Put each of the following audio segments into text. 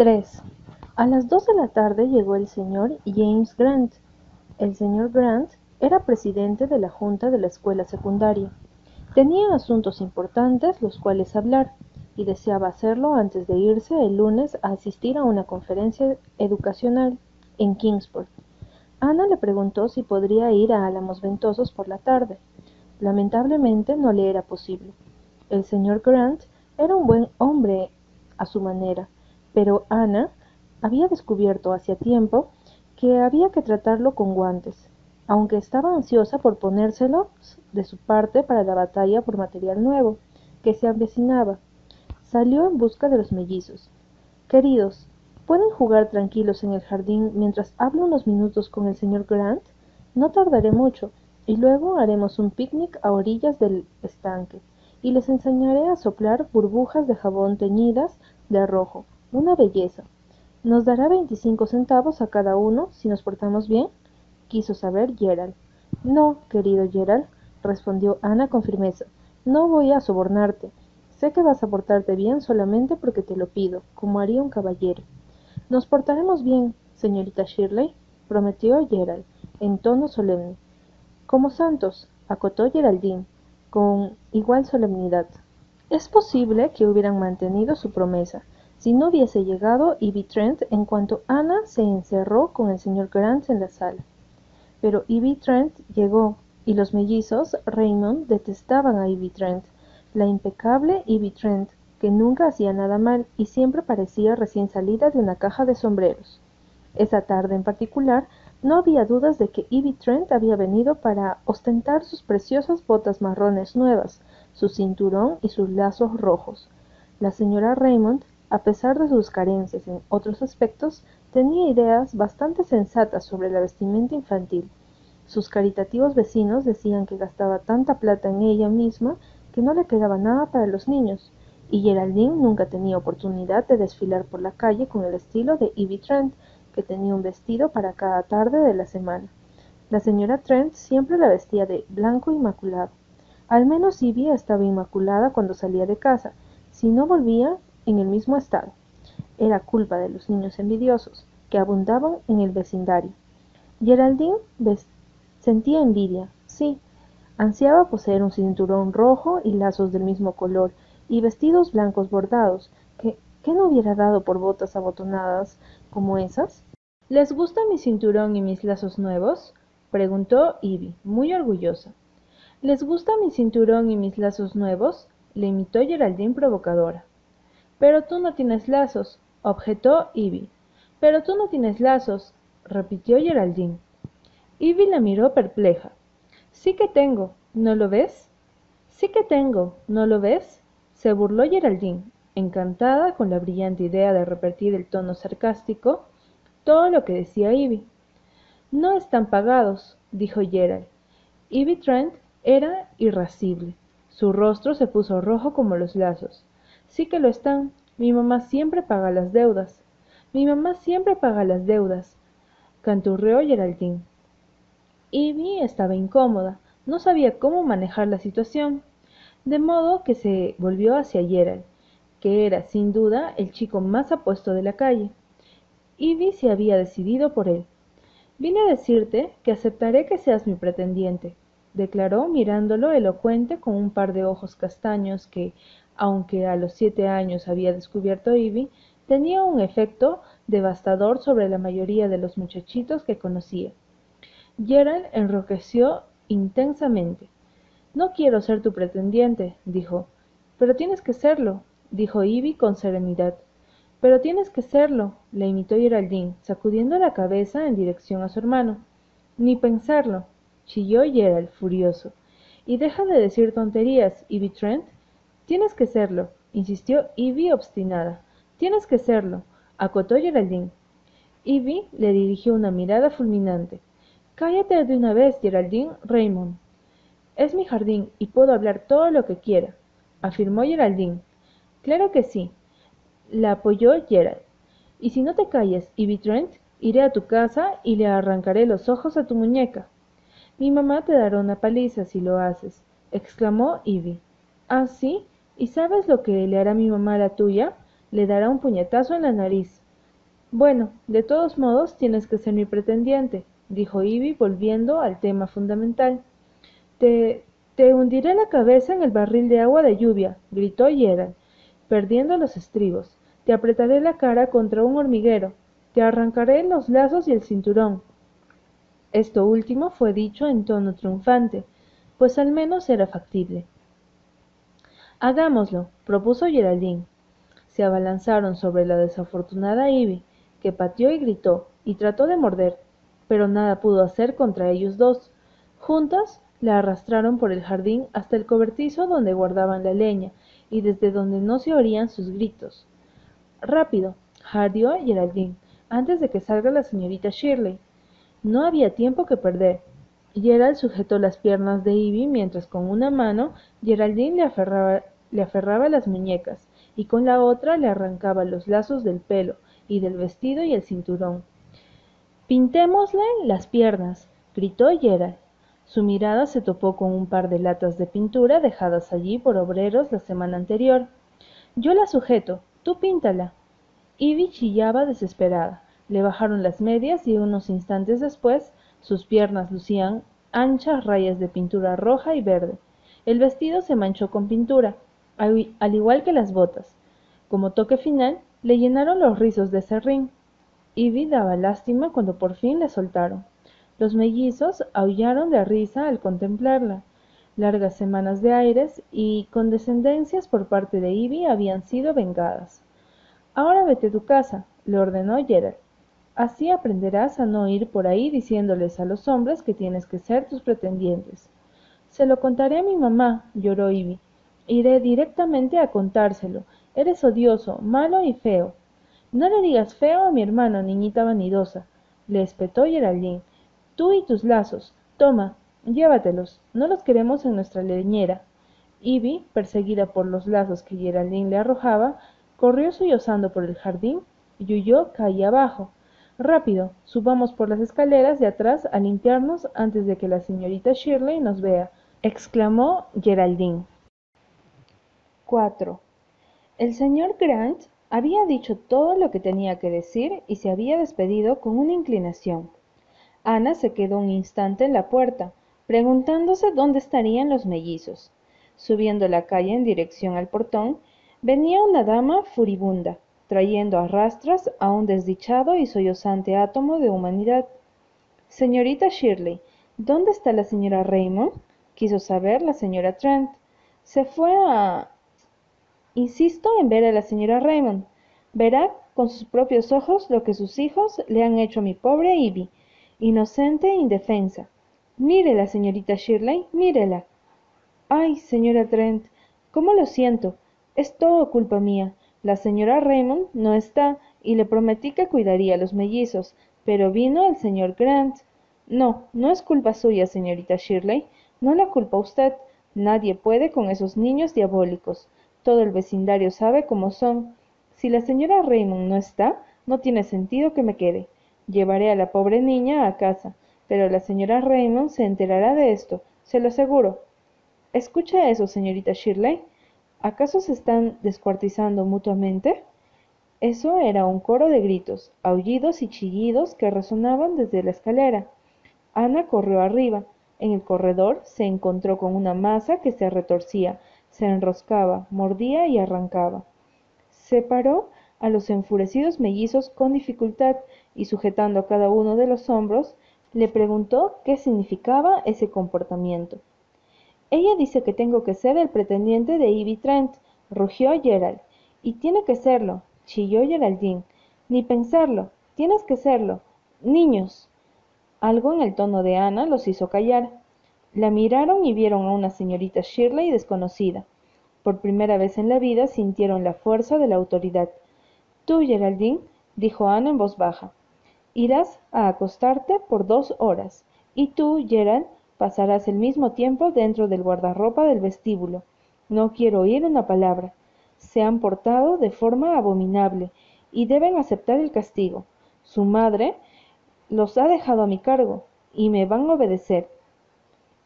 3. A las dos de la tarde llegó el señor James Grant. El señor Grant era presidente de la junta de la escuela secundaria. Tenía asuntos importantes los cuales hablar y deseaba hacerlo antes de irse el lunes a asistir a una conferencia educacional en Kingsport. Ana le preguntó si podría ir a Álamos Ventosos por la tarde. Lamentablemente no le era posible. El señor Grant era un buen hombre a su manera, pero Ana había descubierto hacía tiempo que había que tratarlo con guantes, aunque estaba ansiosa por ponérselos de su parte para la batalla por material nuevo, que se avecinaba. Salió en busca de los mellizos. Queridos, ¿pueden jugar tranquilos en el jardín mientras hablo unos minutos con el señor Grant? No tardaré mucho, y luego haremos un picnic a orillas del estanque, y les enseñaré a soplar burbujas de jabón teñidas de rojo. Una belleza. ¿Nos dará veinticinco centavos a cada uno si nos portamos bien? quiso saber Gerald. No, querido Gerald, respondió Ana con firmeza. No voy a sobornarte. Sé que vas a portarte bien solamente porque te lo pido, como haría un caballero. Nos portaremos bien, señorita Shirley, prometió Gerald, en tono solemne. Como santos, acotó Geraldine, con igual solemnidad. Es posible que hubieran mantenido su promesa, si no hubiese llegado Ivy Trent en cuanto Ana se encerró con el señor Grant en la sala. Pero Ivy Trent llegó, y los mellizos Raymond detestaban a Ivy Trent, la impecable Ivy Trent, que nunca hacía nada mal y siempre parecía recién salida de una caja de sombreros. Esa tarde en particular no había dudas de que Ivy Trent había venido para ostentar sus preciosas botas marrones nuevas, su cinturón y sus lazos rojos. La señora Raymond a pesar de sus carencias en otros aspectos, tenía ideas bastante sensatas sobre la vestimenta infantil. Sus caritativos vecinos decían que gastaba tanta plata en ella misma que no le quedaba nada para los niños, y Geraldine nunca tenía oportunidad de desfilar por la calle con el estilo de Evie Trent, que tenía un vestido para cada tarde de la semana. La señora Trent siempre la vestía de blanco inmaculado. Al menos Ivy estaba inmaculada cuando salía de casa. Si no volvía, en el mismo estado. Era culpa de los niños envidiosos, que abundaban en el vecindario. Geraldine sentía envidia, sí, ansiaba poseer un cinturón rojo y lazos del mismo color, y vestidos blancos bordados, que, ¿qué no hubiera dado por botas abotonadas como esas? ¿Les gusta mi cinturón y mis lazos nuevos? preguntó Ivy, muy orgullosa. ¿Les gusta mi cinturón y mis lazos nuevos? le imitó Geraldine provocadora. Pero tú no tienes lazos, objetó Ivy. Pero tú no tienes lazos, repitió Geraldine. Ivy la miró perpleja. Sí que tengo, ¿no lo ves? Sí que tengo, ¿no lo ves? se burló Geraldine, encantada con la brillante idea de repetir el tono sarcástico todo lo que decía Ivy. No están pagados, dijo Gerald. Ivy Trent era irascible. Su rostro se puso rojo como los lazos. Sí que lo están. Mi mamá siempre paga las deudas. Mi mamá siempre paga las deudas. Canturreó Geraldine. Ivy estaba incómoda. No sabía cómo manejar la situación. De modo que se volvió hacia Gerald, que era, sin duda, el chico más apuesto de la calle. Ivy se había decidido por él. Vine a decirte que aceptaré que seas mi pretendiente, declaró mirándolo elocuente con un par de ojos castaños que, aunque a los siete años había descubierto Ivy, tenía un efecto devastador sobre la mayoría de los muchachitos que conocía. Gerald enrojeció intensamente. No quiero ser tu pretendiente, dijo. Pero tienes que serlo, dijo Ivy con serenidad. Pero tienes que serlo, le imitó Geraldine, sacudiendo la cabeza en dirección a su hermano. Ni pensarlo, chilló Gerald, furioso. Y deja de decir tonterías, Ivy Trent. Tienes que serlo, insistió Ivy obstinada. Tienes que serlo, acotó Geraldine. Ivy le dirigió una mirada fulminante. Cállate de una vez, Geraldine Raymond. Es mi jardín y puedo hablar todo lo que quiera, afirmó Geraldine. Claro que sí, la apoyó Gerald. Y si no te calles, Ivy Trent, iré a tu casa y le arrancaré los ojos a tu muñeca. Mi mamá te dará una paliza si lo haces, exclamó Ivy. ¿Ah, sí? ¿Y sabes lo que le hará mi mamá a la tuya? Le dará un puñetazo en la nariz. Bueno, de todos modos tienes que ser mi pretendiente, dijo Ivy volviendo al tema fundamental. Te, te hundiré la cabeza en el barril de agua de lluvia, gritó Gerald, perdiendo los estribos. Te apretaré la cara contra un hormiguero. Te arrancaré los lazos y el cinturón. Esto último fue dicho en tono triunfante, pues al menos era factible. Hagámoslo, propuso Geraldine. Se abalanzaron sobre la desafortunada Ivy, que pateó y gritó, y trató de morder, pero nada pudo hacer contra ellos dos. Juntas la arrastraron por el jardín hasta el cobertizo donde guardaban la leña, y desde donde no se oían sus gritos. Rápido, jadeó Geraldine, antes de que salga la señorita Shirley. No había tiempo que perder. Gerald sujetó las piernas de Ivy mientras con una mano Geraldine le aferraba, le aferraba las muñecas y con la otra le arrancaba los lazos del pelo y del vestido y el cinturón. Pintémosle las piernas, gritó Gerald. Su mirada se topó con un par de latas de pintura dejadas allí por obreros la semana anterior. Yo la sujeto, tú píntala. Ivy chillaba desesperada. Le bajaron las medias y unos instantes después sus piernas lucían anchas rayas de pintura roja y verde. El vestido se manchó con pintura, al igual que las botas. Como toque final, le llenaron los rizos de serrín. Ivy daba lástima cuando por fin le soltaron. Los mellizos aullaron de risa al contemplarla. Largas semanas de aires y condescendencias por parte de Ivy habían sido vengadas. Ahora vete a tu casa, le ordenó Gerald. Así aprenderás a no ir por ahí diciéndoles a los hombres que tienes que ser tus pretendientes. Se lo contaré a mi mamá, lloró Ivy. Iré directamente a contárselo, Eres odioso, malo y feo. No le digas feo a mi hermano, niñita vanidosa, le espetó Geraldine. Tú y tus lazos. Toma, llévatelos. No los queremos en nuestra leñera. Ivy, perseguida por los lazos que Geraldine le arrojaba, corrió sollozando por el jardín y huyó calle abajo. Rápido, subamos por las escaleras de atrás a limpiarnos antes de que la señorita Shirley nos vea, exclamó Geraldine. 4. El señor Grant había dicho todo lo que tenía que decir y se había despedido con una inclinación. Ana se quedó un instante en la puerta, preguntándose dónde estarían los mellizos. Subiendo la calle en dirección al portón, venía una dama furibunda, trayendo a rastras a un desdichado y sollozante átomo de humanidad. Señorita Shirley, ¿dónde está la señora Raymond? quiso saber la señora Trent. Se fue a Insisto en ver a la señora Raymond. Verá con sus propios ojos lo que sus hijos le han hecho a mi pobre Ivy, inocente e indefensa. Mírela, señorita Shirley, mírela. Ay, señora Trent, cómo lo siento. Es todo culpa mía. La señora Raymond no está y le prometí que cuidaría a los mellizos, pero vino el señor Grant. No, no es culpa suya, señorita Shirley. No la culpa usted. Nadie puede con esos niños diabólicos. Todo el vecindario sabe cómo son. Si la señora Raymond no está, no tiene sentido que me quede. Llevaré a la pobre niña a casa, pero la señora Raymond se enterará de esto, se lo aseguro. Escucha eso, señorita Shirley. ¿Acaso se están descuartizando mutuamente? Eso era un coro de gritos, aullidos y chillidos que resonaban desde la escalera. Ana corrió arriba. En el corredor se encontró con una masa que se retorcía, se enroscaba, mordía y arrancaba. Separó a los enfurecidos mellizos con dificultad y sujetando a cada uno de los hombros, le preguntó qué significaba ese comportamiento. Ella dice que tengo que ser el pretendiente de Ivy Trent, rugió Gerald. Y tiene que serlo, chilló Geraldine. Ni pensarlo, tienes que serlo. Niños. Algo en el tono de Ana los hizo callar. La miraron y vieron a una señorita Shirley desconocida. Por primera vez en la vida sintieron la fuerza de la autoridad. Tú, Geraldine, dijo Ana en voz baja, irás a acostarte por dos horas, y tú, Gerald, pasarás el mismo tiempo dentro del guardarropa del vestíbulo. No quiero oír una palabra. Se han portado de forma abominable y deben aceptar el castigo. Su madre los ha dejado a mi cargo y me van a obedecer.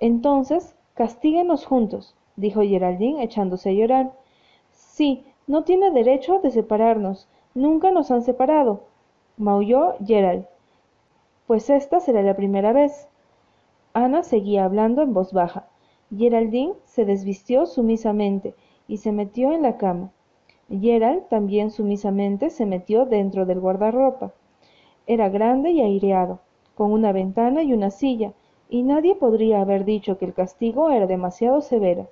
Entonces, castíguenos juntos, dijo Geraldine echándose a llorar. Sí, no tiene derecho de separarnos. Nunca nos han separado. maulló Gerald. Pues esta será la primera vez. Ana seguía hablando en voz baja. Geraldine se desvistió sumisamente y se metió en la cama. Gerald también sumisamente se metió dentro del guardarropa. Era grande y aireado, con una ventana y una silla, y nadie podría haber dicho que el castigo era demasiado severo.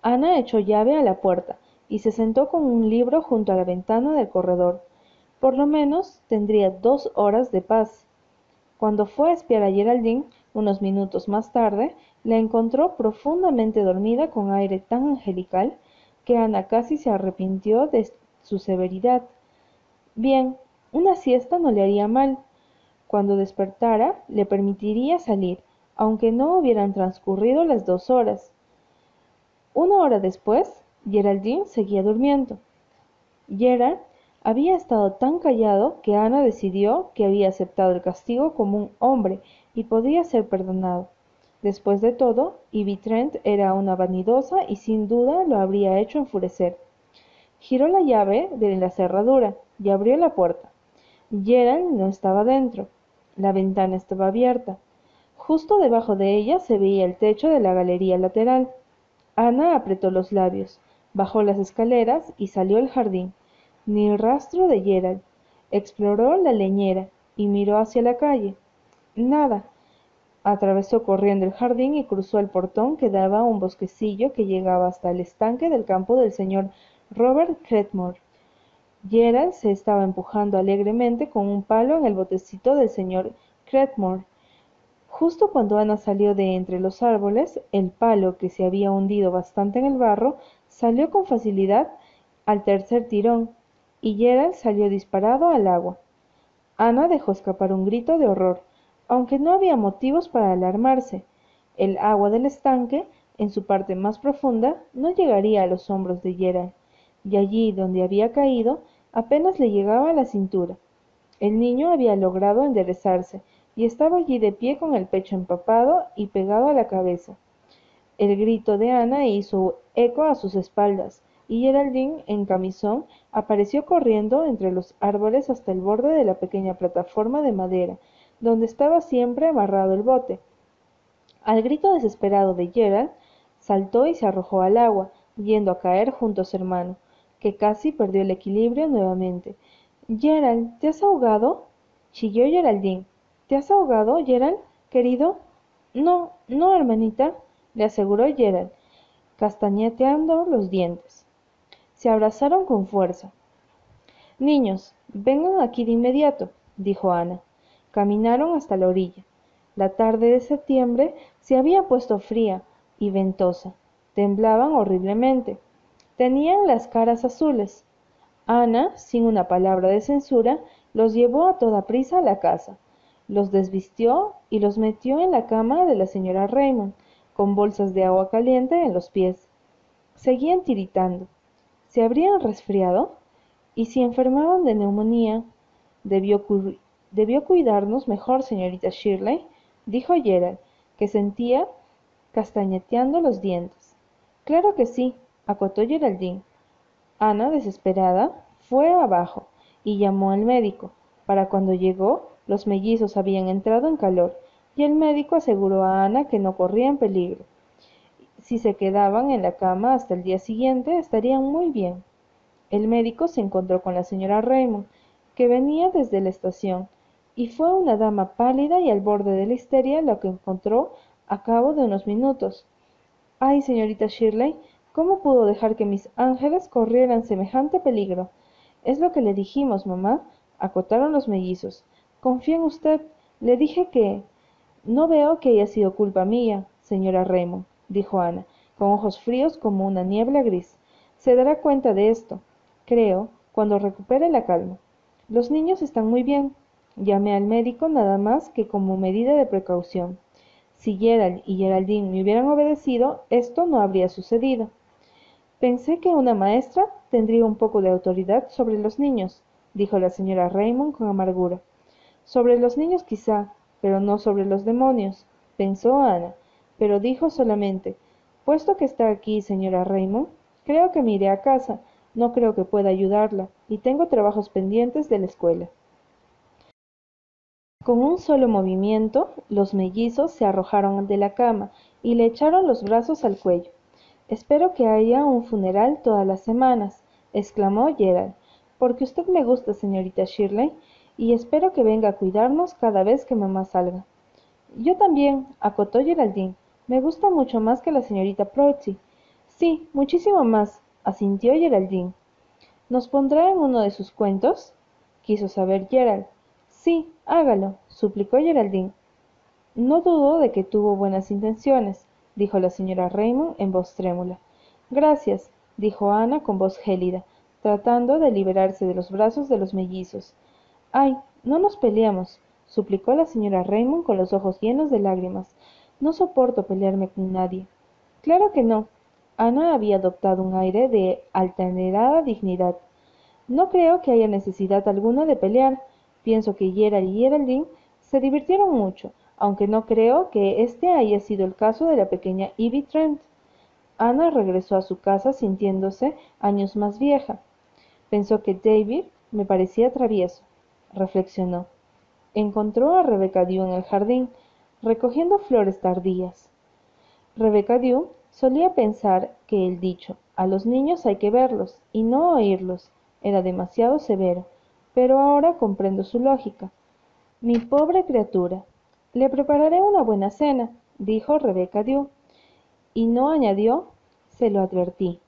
Ana echó llave a la puerta y se sentó con un libro junto a la ventana del corredor. Por lo menos tendría dos horas de paz. Cuando fue a espiar a Geraldine, unos minutos más tarde, la encontró profundamente dormida con aire tan angelical que Ana casi se arrepintió de su severidad. Bien, una siesta no le haría mal. Cuando despertara, le permitiría salir, aunque no hubieran transcurrido las dos horas. Una hora después, Geraldine seguía durmiendo. Gerald había estado tan callado que Ana decidió que había aceptado el castigo como un hombre y podía ser perdonado. Después de todo, Ivy Trent era una vanidosa y sin duda lo habría hecho enfurecer. Giró la llave de la cerradura y abrió la puerta. Gerald no estaba dentro. La ventana estaba abierta. Justo debajo de ella se veía el techo de la galería lateral. Ana apretó los labios, bajó las escaleras y salió al jardín. Ni rastro de Gerald. Exploró la leñera y miró hacia la calle. Nada. Atravesó corriendo el jardín y cruzó el portón que daba a un bosquecillo que llegaba hasta el estanque del campo del señor Robert Cretmore. Gerald se estaba empujando alegremente con un palo en el botecito del señor Cretmore. Justo cuando Ana salió de entre los árboles, el palo, que se había hundido bastante en el barro, salió con facilidad al tercer tirón, y Gerald salió disparado al agua. Ana dejó escapar un grito de horror aunque no había motivos para alarmarse. El agua del estanque, en su parte más profunda, no llegaría a los hombros de Gerald, y allí donde había caído apenas le llegaba a la cintura. El niño había logrado enderezarse y estaba allí de pie con el pecho empapado y pegado a la cabeza. El grito de Ana hizo eco a sus espaldas, y Geraldine, en camisón, apareció corriendo entre los árboles hasta el borde de la pequeña plataforma de madera donde estaba siempre amarrado el bote. Al grito desesperado de Gerald, saltó y se arrojó al agua, yendo a caer junto a su hermano, que casi perdió el equilibrio nuevamente. Gerald, ¿te has ahogado? chilló Geraldine. ¿Te has ahogado, Gerald, querido? No, no, hermanita, le aseguró Gerald, castañeteando los dientes. Se abrazaron con fuerza. Niños, vengan aquí de inmediato, dijo Ana. Caminaron hasta la orilla. La tarde de septiembre se había puesto fría y ventosa. Temblaban horriblemente. Tenían las caras azules. Ana, sin una palabra de censura, los llevó a toda prisa a la casa. Los desvistió y los metió en la cama de la señora Raymond, con bolsas de agua caliente en los pies. Seguían tiritando. ¿Se habrían resfriado? ¿Y si enfermaban de neumonía? Debió Debió cuidarnos mejor, señorita Shirley, dijo Gerald, que sentía castañeteando los dientes. Claro que sí, acotó Geraldine. Ana, desesperada, fue abajo y llamó al médico. Para cuando llegó, los mellizos habían entrado en calor, y el médico aseguró a Ana que no corrían peligro. Si se quedaban en la cama hasta el día siguiente, estarían muy bien. El médico se encontró con la señora Raymond, que venía desde la estación, y fue una dama pálida y al borde de la histeria lo que encontró a cabo de unos minutos. Ay, señorita Shirley, ¿cómo pudo dejar que mis ángeles corrieran semejante peligro? Es lo que le dijimos, mamá, acotaron los mellizos. Confía en usted. Le dije que. No veo que haya sido culpa mía, señora Raymond, dijo Ana, con ojos fríos como una niebla gris. Se dará cuenta de esto, creo, cuando recupere la calma. Los niños están muy bien, Llamé al médico nada más que como medida de precaución. Si Gerald y Geraldine me hubieran obedecido, esto no habría sucedido. Pensé que una maestra tendría un poco de autoridad sobre los niños, dijo la señora Raymond con amargura. Sobre los niños quizá, pero no sobre los demonios, pensó Ana, pero dijo solamente, puesto que está aquí, señora Raymond, creo que me iré a casa, no creo que pueda ayudarla, y tengo trabajos pendientes de la escuela. Con un solo movimiento, los mellizos se arrojaron de la cama y le echaron los brazos al cuello. Espero que haya un funeral todas las semanas, exclamó Gerald, porque usted me gusta, señorita Shirley, y espero que venga a cuidarnos cada vez que mamá salga. Yo también, acotó Geraldine. Me gusta mucho más que la señorita Protsy. Sí, muchísimo más, asintió Geraldine. ¿Nos pondrá en uno de sus cuentos? quiso saber Gerald. Sí, hágalo, suplicó Geraldine. No dudo de que tuvo buenas intenciones, dijo la señora Raymond en voz trémula. Gracias, dijo Ana con voz gélida, tratando de liberarse de los brazos de los mellizos. Ay, no nos peleamos, suplicó la señora Raymond con los ojos llenos de lágrimas. No soporto pelearme con nadie. Claro que no. Ana había adoptado un aire de altanerada dignidad. No creo que haya necesidad alguna de pelear. Pienso que Gerald y Geraldine se divirtieron mucho, aunque no creo que este haya sido el caso de la pequeña Evie Trent. Ana regresó a su casa sintiéndose años más vieja. Pensó que David me parecía travieso reflexionó. Encontró a Rebecca Dew en el jardín, recogiendo flores tardías. Rebecca Dew solía pensar que el dicho a los niños hay que verlos y no oírlos era demasiado severo, pero ahora comprendo su lógica. Mi pobre criatura, le prepararé una buena cena, dijo Rebecca Dew, y no añadió, se lo advertí.